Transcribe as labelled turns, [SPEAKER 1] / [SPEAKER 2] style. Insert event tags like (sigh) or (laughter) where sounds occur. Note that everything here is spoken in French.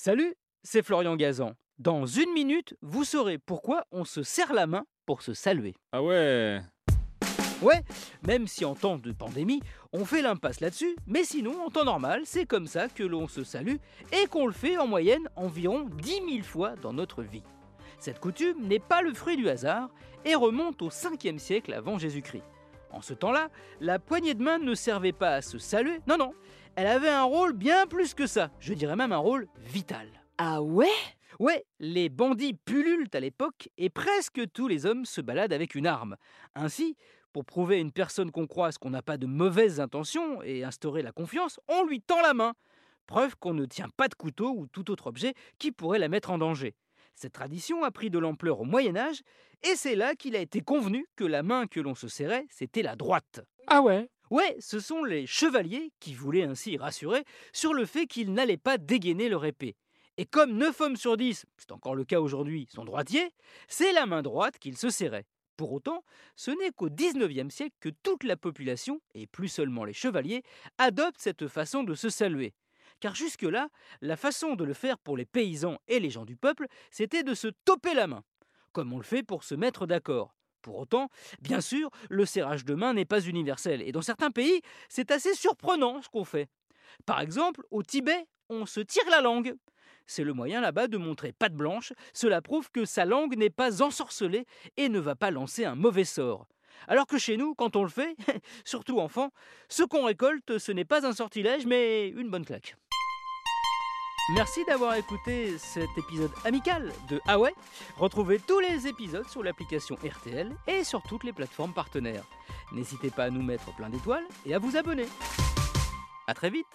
[SPEAKER 1] Salut, c'est Florian Gazan. Dans une minute, vous saurez pourquoi on se serre la main pour se saluer.
[SPEAKER 2] Ah ouais
[SPEAKER 1] Ouais, même si en temps de pandémie, on fait l'impasse là-dessus, mais sinon, en temps normal, c'est comme ça que l'on se salue et qu'on le fait en moyenne environ 10 000 fois dans notre vie. Cette coutume n'est pas le fruit du hasard et remonte au 5e siècle avant Jésus-Christ. En ce temps-là, la poignée de main ne servait pas à se saluer, non, non, elle avait un rôle bien plus que ça, je dirais même un rôle vital.
[SPEAKER 3] Ah ouais?
[SPEAKER 1] Ouais, les bandits pullulent à l'époque et presque tous les hommes se baladent avec une arme. Ainsi, pour prouver à une personne qu'on croise qu'on n'a pas de mauvaises intentions et instaurer la confiance, on lui tend la main. Preuve qu'on ne tient pas de couteau ou tout autre objet qui pourrait la mettre en danger. Cette tradition a pris de l'ampleur au Moyen Âge et c'est là qu'il a été convenu que la main que l'on se serrait, c'était la droite.
[SPEAKER 2] Ah ouais?
[SPEAKER 1] Ouais, ce sont les chevaliers qui voulaient ainsi rassurer sur le fait qu'ils n'allaient pas dégainer leur épée. Et comme 9 hommes sur 10, c'est encore le cas aujourd'hui, sont droitiers, c'est la main droite qu'ils se serraient. Pour autant, ce n'est qu'au XIXe siècle que toute la population, et plus seulement les chevaliers, adoptent cette façon de se saluer. Car jusque-là, la façon de le faire pour les paysans et les gens du peuple, c'était de se toper la main, comme on le fait pour se mettre d'accord. Pour autant, bien sûr, le serrage de main n'est pas universel, et dans certains pays, c'est assez surprenant ce qu'on fait. Par exemple, au Tibet, on se tire la langue. C'est le moyen là-bas de montrer patte blanche, cela prouve que sa langue n'est pas ensorcelée et ne va pas lancer un mauvais sort. Alors que chez nous, quand on le fait, (laughs) surtout enfant, ce qu'on récolte, ce n'est pas un sortilège, mais une bonne claque. Merci d'avoir écouté cet épisode amical de Ah Retrouvez tous les épisodes sur l'application RTL et sur toutes les plateformes partenaires. N'hésitez pas à nous mettre plein d'étoiles et à vous abonner. A très vite